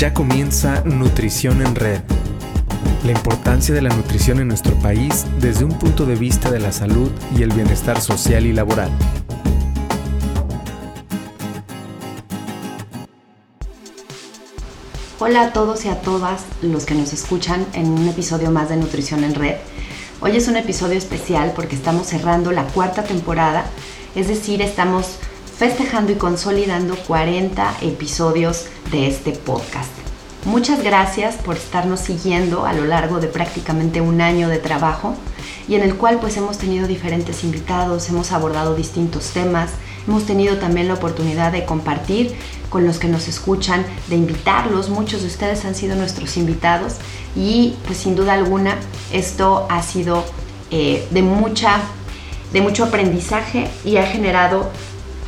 Ya comienza Nutrición en Red. La importancia de la nutrición en nuestro país desde un punto de vista de la salud y el bienestar social y laboral. Hola a todos y a todas los que nos escuchan en un episodio más de Nutrición en Red. Hoy es un episodio especial porque estamos cerrando la cuarta temporada, es decir, estamos festejando y consolidando 40 episodios de este podcast. Muchas gracias por estarnos siguiendo a lo largo de prácticamente un año de trabajo y en el cual pues hemos tenido diferentes invitados, hemos abordado distintos temas, hemos tenido también la oportunidad de compartir con los que nos escuchan, de invitarlos, muchos de ustedes han sido nuestros invitados y pues sin duda alguna esto ha sido eh, de, mucha, de mucho aprendizaje y ha generado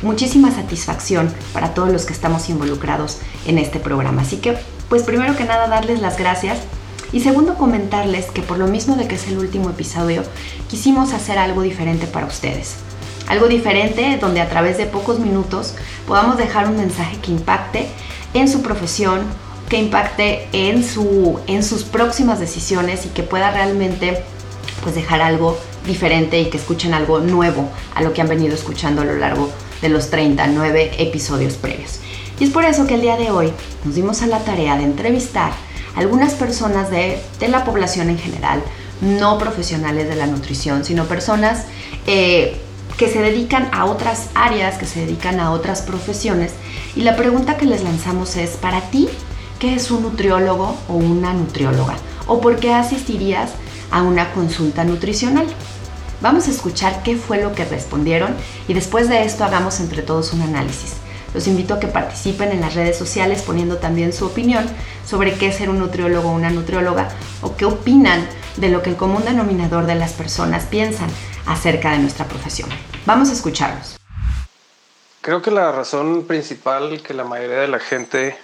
muchísima satisfacción para todos los que estamos involucrados en este programa. Así que, pues primero que nada, darles las gracias. Y segundo, comentarles que por lo mismo de que es el último episodio, quisimos hacer algo diferente para ustedes. Algo diferente donde a través de pocos minutos podamos dejar un mensaje que impacte en su profesión, que impacte en, su, en sus próximas decisiones y que pueda realmente pues dejar algo diferente y que escuchen algo nuevo a lo que han venido escuchando a lo largo de los 39 episodios previos. Y es por eso que el día de hoy nos dimos a la tarea de entrevistar a algunas personas de, la población en general, no profesionales de la nutrición, sino personas eh, que se dedican a otras áreas, que se dedican a otras profesiones. Y la pregunta que les lanzamos es, para ti, ¿qué es un nutriólogo o una nutrióloga? ¿O por qué asistirías a una consulta nutricional? Vamos a escuchar qué fue lo que respondieron y después de esto hagamos entre todos un análisis. Los invito a que participen en las redes sociales poniendo también su opinión sobre qué es ser un nutriólogo o una nutrióloga o qué opinan de lo que el común denominador de las personas piensan acerca de nuestra profesión. Vamos a escucharlos. Creo que la razón principal que la mayoría de la gente,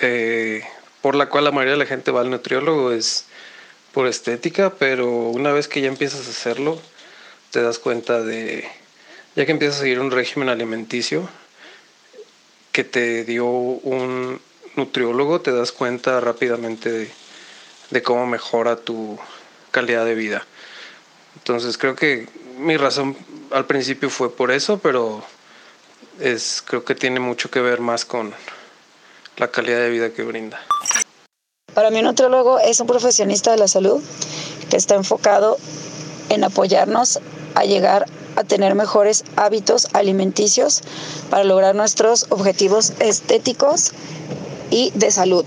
eh, por la cual la mayoría de la gente va al nutriólogo es por estética, pero una vez que ya empiezas a hacerlo, te das cuenta de, ya que empiezas a seguir un régimen alimenticio que te dio un nutriólogo, te das cuenta rápidamente de, cómo mejora tu calidad de vida. Entonces creo que mi razón al principio fue por eso, pero es, creo que tiene mucho que ver más con la calidad de vida que brinda. Para mí un nutriólogo es un profesionista de la salud que está enfocado en apoyarnos a llegar a tener mejores hábitos alimenticios para lograr nuestros objetivos estéticos y de salud.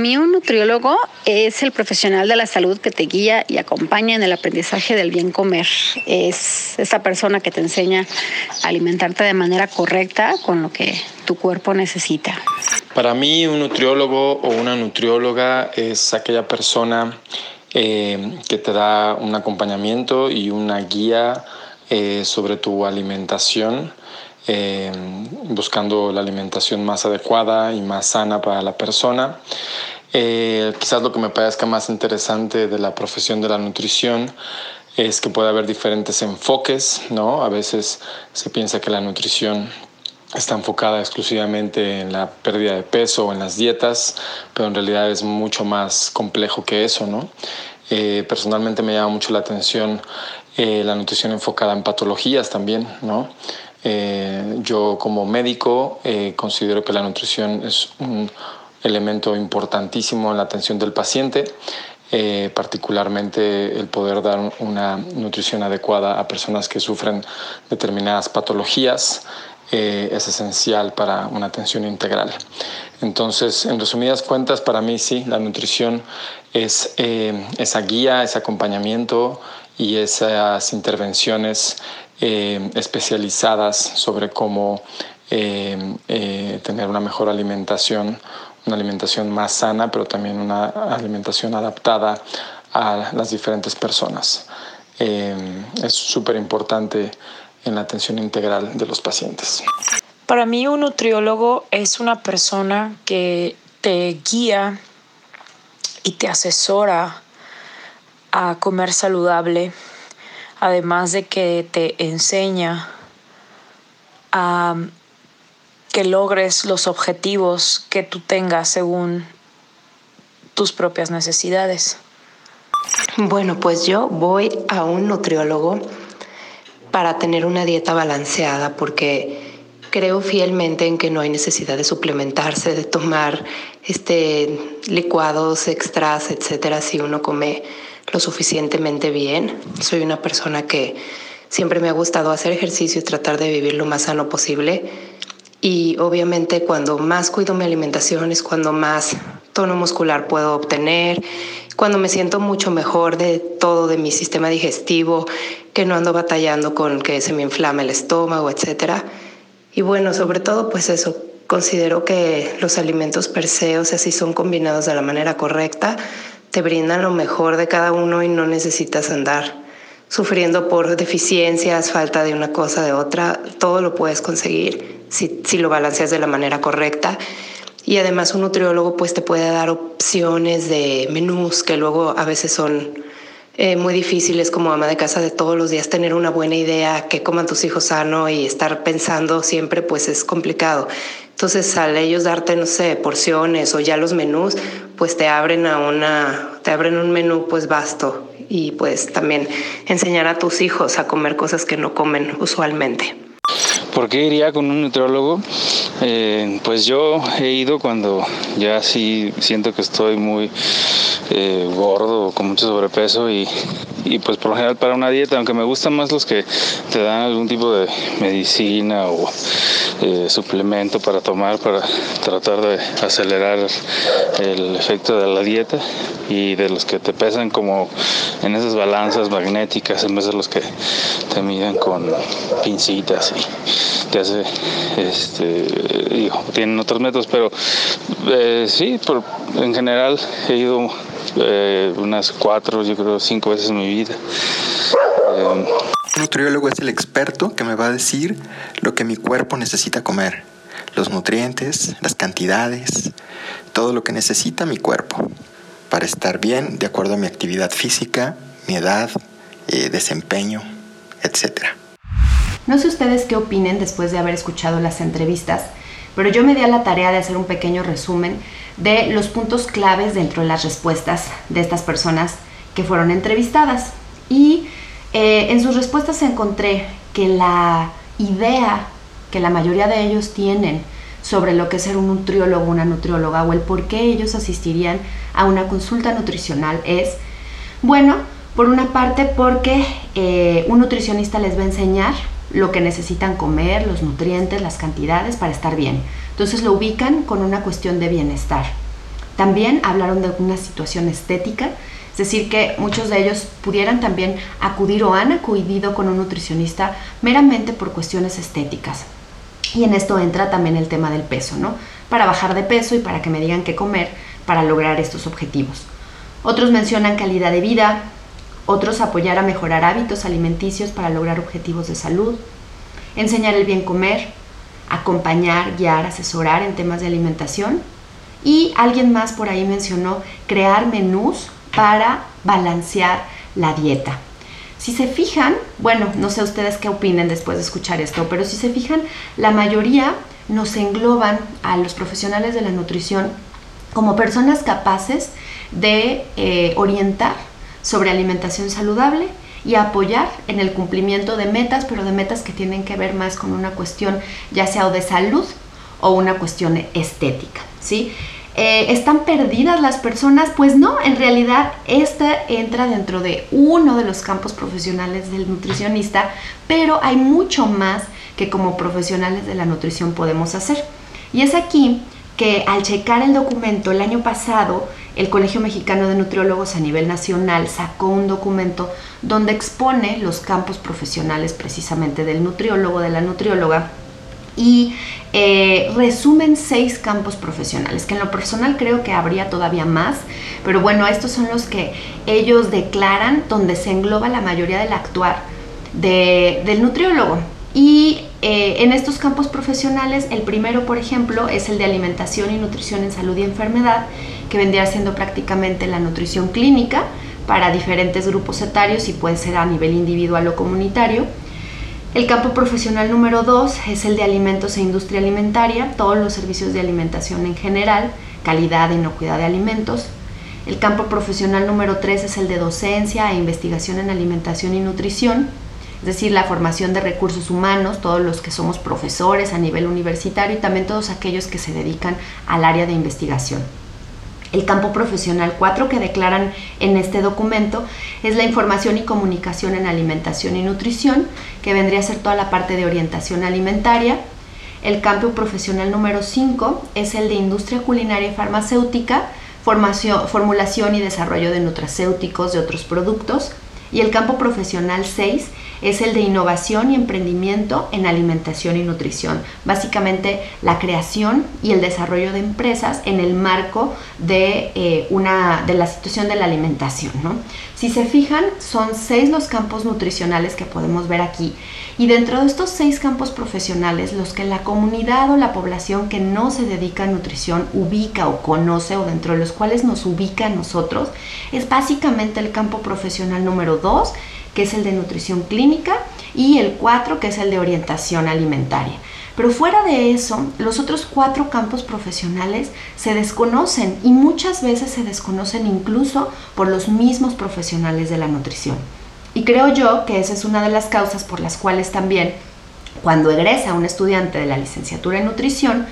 Mí un nutriólogo es el profesional de la salud que te guía y acompaña en el aprendizaje del bien comer. Es esa persona que te enseña a alimentarte de manera correcta con lo que tu cuerpo necesita. Para mí un nutriólogo o una nutrióloga es aquella persona eh, que te da un acompañamiento y una guía eh, sobre tu alimentación. Eh, buscando la alimentación más adecuada y más sana para la persona. quizás lo que me parezca más interesante de la profesión de la nutrición es que puede haber diferentes enfoques, ¿no? A veces se piensa que la nutrición está enfocada exclusivamente en la pérdida de peso o en las dietas, pero en realidad es mucho más complejo que eso, ¿no? Eh, personalmente me llama mucho la atención eh, la nutrición enfocada en patologías también, ¿no? Eh, yo como médico considero que la nutrición es un elemento importantísimo en la atención del paciente, particularmente el poder dar una nutrición adecuada a personas que sufren determinadas patologías. Eh, es esencial para una atención integral. Entonces, en resumidas cuentas, para mí sí, la nutrición es eh, esa guía, ese acompañamiento y esas intervenciones eh, especializadas sobre cómo tener una mejor alimentación, una alimentación más sana, pero también una alimentación adaptada a las diferentes personas. es súper importante en la atención integral de los pacientes. Para mí un nutriólogo es una persona que te guía y te asesora a comer saludable, además de que te enseña a que logres los objetivos que tú tengas según tus propias necesidades. Bueno, pues yo voy a un nutriólogo para tener una dieta balanceada porque creo fielmente en que no hay necesidad de suplementarse, de tomar este licuados extras, etcétera, si uno come lo suficientemente bien. Soy una persona que siempre me ha gustado hacer ejercicio y tratar de vivir lo más sano posible. Y obviamente cuando más cuido mi alimentación es cuando más tono muscular puedo obtener, cuando me siento mucho mejor de todo, de mi sistema digestivo, que no ando batallando con que se me inflame el estómago, etcétera. Y bueno, sobre todo pues eso, considero que los alimentos per se, o sea, si son combinados de la manera correcta, te brindan lo mejor de cada uno y no necesitas andar sufriendo por deficiencias, falta de una cosa, de otra, todo lo puedes conseguir si, si lo balanceas de la manera correcta. Y además un nutriólogo pues te puede dar opciones de menús que luego a veces son eh, muy difíciles como ama de casa de todos los días tener una buena idea que coman tus hijos sano y estar pensando siempre pues es complicado. Entonces al ellos darte no sé porciones o ya los menús pues te abren a una te abren un menú pues vasto y pues también enseñar a tus hijos a comer cosas que no comen usualmente. ¿Por qué iría con un nutriólogo? Eh, pues yo he ido cuando ya sí siento que estoy muy eh, gordo, con mucho sobrepeso y, pues por lo general para una dieta, aunque me gustan más los que te dan algún tipo de medicina o eh, suplemento para tomar para tratar de acelerar el efecto de la dieta y de los que te pesan como en esas balanzas magnéticas en vez de los que te miden con pincitas y te hace este digo, tienen otros métodos pero eh, sí por, en general he ido eh, unas cuatro, yo creo cinco veces en mi vida. Eh, un nutriólogo es el experto que me va a decir lo que mi cuerpo necesita comer, los nutrientes, las cantidades, todo lo que necesita mi cuerpo para estar bien de acuerdo a mi actividad física, mi edad, eh, desempeño, etc. No sé ustedes qué opinen después de haber escuchado las entrevistas, pero yo me di a la tarea de hacer un pequeño resumen de los puntos claves dentro de las respuestas de estas personas que fueron entrevistadas. Y eh, en sus respuestas encontré que la idea que la mayoría de ellos tienen sobre lo que es ser un nutriólogo, una nutrióloga o el por qué ellos asistirían a una consulta nutricional es, bueno, por una parte porque eh, un nutricionista les va a enseñar lo que necesitan comer, los nutrientes, las cantidades para estar bien. Entonces lo ubican con una cuestión de bienestar. También hablaron de una situación estética, es decir, que muchos de ellos pudieran también acudir o han acudido con un nutricionista meramente por cuestiones estéticas. Y en esto entra también el tema del peso, ¿no? Para bajar de peso y para que me digan qué comer para lograr estos objetivos. Otros mencionan calidad de vida, otros apoyar a mejorar hábitos alimenticios para lograr objetivos de salud, enseñar el bien comer, acompañar, guiar, asesorar en temas de alimentación. Y alguien más por ahí mencionó crear menús para balancear la dieta. Si se fijan, bueno, no sé ustedes qué opinen después de escuchar esto, pero si se fijan, la mayoría nos engloban a los profesionales de la nutrición como personas capaces de eh, orientar sobre alimentación saludable y apoyar en el cumplimiento de metas, pero de metas que tienen que ver más con una cuestión ya sea o de salud o una cuestión estética, ¿sí? Eh, ¿Están perdidas las personas? Pues no, en realidad esta entra dentro de uno de los campos profesionales del nutricionista, pero hay mucho más que como profesionales de la nutrición podemos hacer. Y es aquí que al checar el documento el año pasado, el Colegio Mexicano de Nutriólogos a nivel nacional sacó un documento donde expone los campos profesionales precisamente del nutriólogo, de la nutrióloga, y eh, resumen seis campos profesionales, que en lo personal creo que habría todavía más, pero bueno, estos son los que ellos declaran donde se engloba la mayoría del actuar del nutriólogo. Y eh, en estos campos profesionales, el primero, por ejemplo, es el de alimentación y nutrición en salud y enfermedad, que vendría siendo prácticamente la nutrición clínica para diferentes grupos etarios y puede ser a nivel individual o comunitario. El campo profesional número 2 es el de alimentos e industria alimentaria, todos los servicios de alimentación en general, calidad e inocuidad de alimentos. El campo profesional número 3 es el de docencia e investigación en alimentación y nutrición, es decir, la formación de recursos humanos, todos los que somos profesores a nivel universitario y también todos aquellos que se dedican al área de investigación. El campo profesional 4 que declaran en este documento es la información y comunicación en alimentación y nutrición, que vendría a ser toda la parte de orientación alimentaria. El campo profesional número 5 es el de industria culinaria y farmacéutica, formación, formulación y desarrollo de nutracéuticos de otros productos. Y el campo profesional 6 es el de innovación y emprendimiento en alimentación y nutrición. Básicamente la creación y el desarrollo de empresas en el marco de, eh, una, de la situación de la alimentación. Si se fijan, son seis los campos nutricionales que podemos ver aquí. Y dentro de estos seis campos profesionales, los que la comunidad o la población que no se dedica a nutrición ubica o conoce o dentro de los cuales nos ubica a nosotros, es básicamente el campo profesional número dos que es el de nutrición clínica, y el 4, que es el de orientación alimentaria. Pero fuera de eso, los otros cuatro campos profesionales se desconocen y muchas veces se desconocen incluso por los mismos profesionales de la nutrición. Y creo yo que esa es una de las causas por las cuales también cuando egresa un estudiante de la licenciatura en nutrición,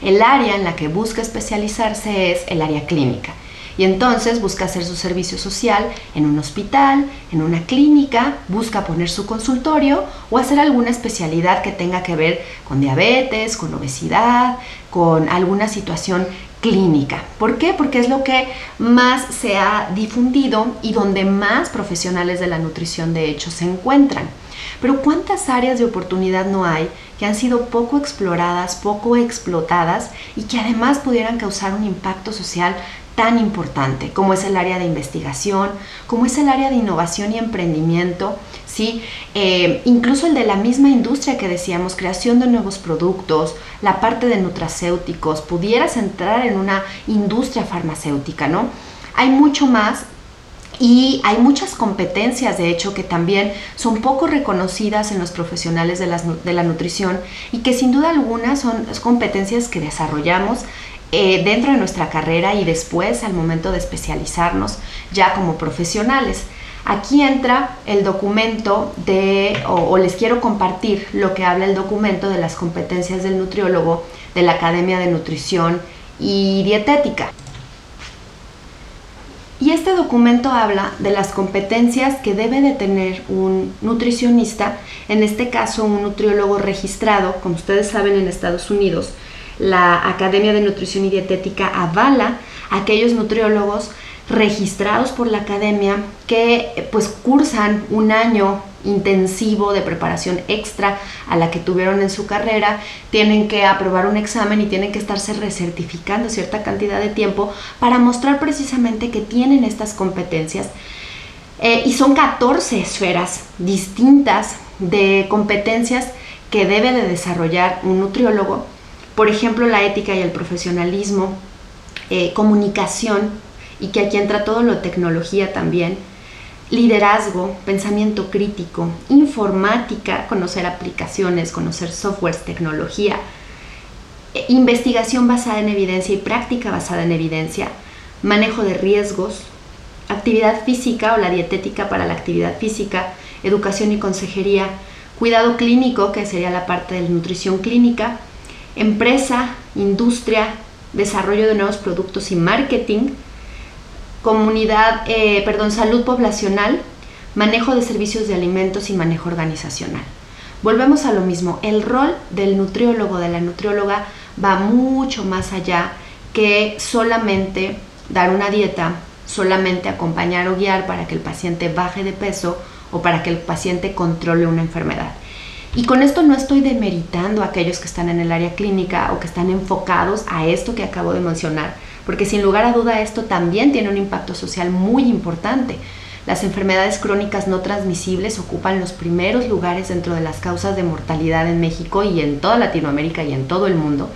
el área en la que busca especializarse es el área clínica y entonces busca hacer su servicio social en un hospital, en una clínica, busca poner su consultorio o hacer alguna especialidad que tenga que ver con diabetes, con obesidad, con alguna situación clínica. ¿Por qué? Porque es lo que más se ha difundido y donde más profesionales de la nutrición de hecho se encuentran. Pero ¿cuántas áreas de oportunidad no hay que han sido poco exploradas, poco explotadas y que además pudieran causar un impacto social tan importante, como es el área de investigación, como es el área de innovación y emprendimiento, ¿sí? Eh, incluso el de la misma industria que decíamos, creación de nuevos productos, la parte de nutracéuticos, pudieras entrar en una industria farmacéutica, ¿no? Hay mucho más y hay muchas competencias, de hecho, que también son poco reconocidas en los profesionales de, de la nutrición y que sin duda alguna son competencias que desarrollamos eh, dentro de nuestra carrera y después al momento de especializarnos ya como profesionales. Aquí entra el documento de, o, les quiero compartir lo que habla el documento de las competencias del nutriólogo de la Academia de Nutrición y Dietética. Y este documento habla de las competencias que debe de tener un nutricionista, en este caso un nutriólogo registrado, como ustedes saben en Estados Unidos, la Academia de Nutrición y Dietética avala a aquellos nutriólogos registrados por la academia que pues cursan un año intensivo de preparación extra a la que tuvieron en su carrera, tienen que aprobar un examen y tienen que estarse recertificando cierta cantidad de tiempo para mostrar precisamente que tienen estas competencias. Eh, y son 14 esferas distintas de competencias que debe de desarrollar un nutriólogo por ejemplo, la ética y el profesionalismo, eh, comunicación, y que aquí entra todo lo tecnología también, liderazgo, pensamiento crítico, informática, conocer aplicaciones, conocer softwares, tecnología, eh, investigación basada en evidencia y práctica basada en evidencia, manejo de riesgos, actividad física o la dietética para la actividad física, educación y consejería, cuidado clínico, que sería la parte de nutrición clínica, empresa, industria, desarrollo de nuevos productos y marketing, comunidad, eh, perdón, salud poblacional, manejo de servicios de alimentos y manejo organizacional. Volvemos a lo mismo, el rol del nutriólogo, de la nutrióloga, va mucho más allá que solamente dar una dieta, solamente acompañar o guiar para que el paciente baje de peso o para que el paciente controle una enfermedad. Y con esto no estoy demeritando a aquellos que están en el área clínica o que están enfocados a esto que acabo de mencionar, porque sin lugar a duda esto también tiene un impacto social muy importante. Las enfermedades crónicas no transmisibles ocupan los primeros lugares dentro de las causas de mortalidad en México y en toda Latinoamérica y en todo el mundo.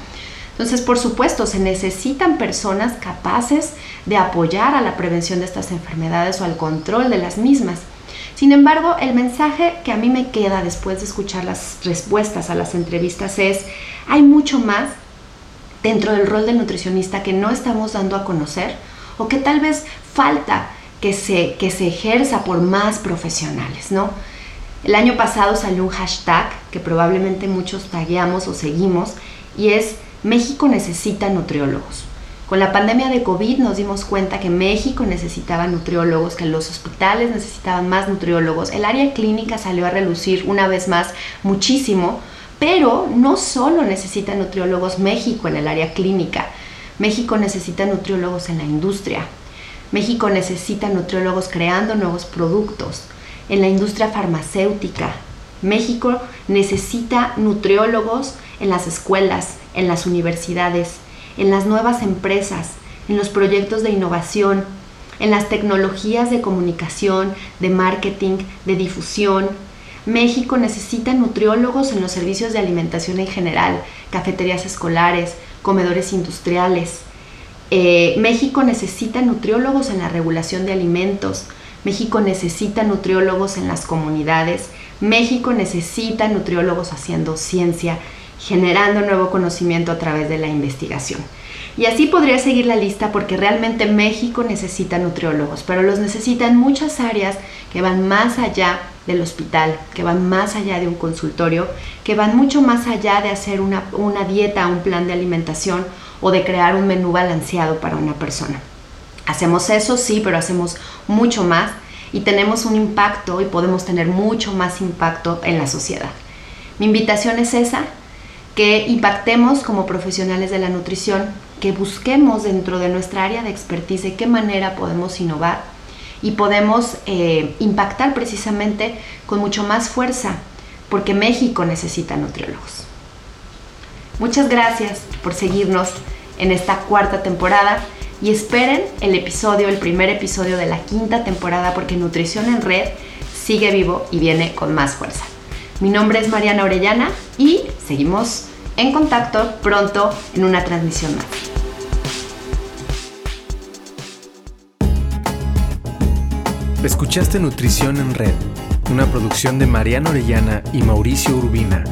Entonces, por supuesto, se necesitan personas capaces de apoyar a la prevención de estas enfermedades o al control de las mismas. Sin embargo, el mensaje que a mí me queda después de escuchar las respuestas a las entrevistas es, hay mucho más dentro del rol del nutricionista que no estamos dando a conocer o que tal vez falta que se, que se ejerza por más profesionales, ¿no? El año pasado salió un hashtag que probablemente muchos tagueamos o seguimos y es México necesita nutriólogos. Con la pandemia de COVID nos dimos cuenta que México necesitaba nutriólogos, que los hospitales necesitaban más nutriólogos. El área clínica salió a relucir una vez más muchísimo, pero no solo necesita nutriólogos México en el área clínica. México necesita nutriólogos en la industria. México necesita nutriólogos creando nuevos productos. En la industria farmacéutica. México necesita nutriólogos en las escuelas, en las universidades, en las nuevas empresas, en los proyectos de innovación, en las tecnologías de comunicación, de marketing, de difusión. México necesita nutriólogos en los servicios de alimentación en general, cafeterías escolares, comedores industriales. Eh, México necesita nutriólogos en la regulación de alimentos. México necesita nutriólogos en las comunidades. México necesita nutriólogos haciendo ciencia generando nuevo conocimiento a través de la investigación. Y así podría seguir la lista porque realmente México necesita nutriólogos, pero los necesita en muchas áreas que van más allá del hospital, que van más allá de un consultorio, que van mucho más allá de hacer una, una dieta, un plan de alimentación o de crear un menú balanceado para una persona. Hacemos eso, sí, pero hacemos mucho más y tenemos un impacto y podemos tener mucho más impacto en la sociedad. Mi invitación es esa, que impactemos como profesionales de la nutrición, que busquemos dentro de nuestra área de expertise qué manera podemos innovar y podemos eh, impactar precisamente con mucho más fuerza, porque México necesita nutriólogos. Muchas gracias por seguirnos en esta cuarta temporada y esperen el episodio, el primer episodio de la quinta temporada, porque Nutrición en Red sigue vivo y viene con más fuerza. Mi nombre es Mariana Orellana y seguimos en contacto pronto en una transmisión más. Escuchaste Nutrición en Red, una producción de Mariana Orellana y Mauricio Urbina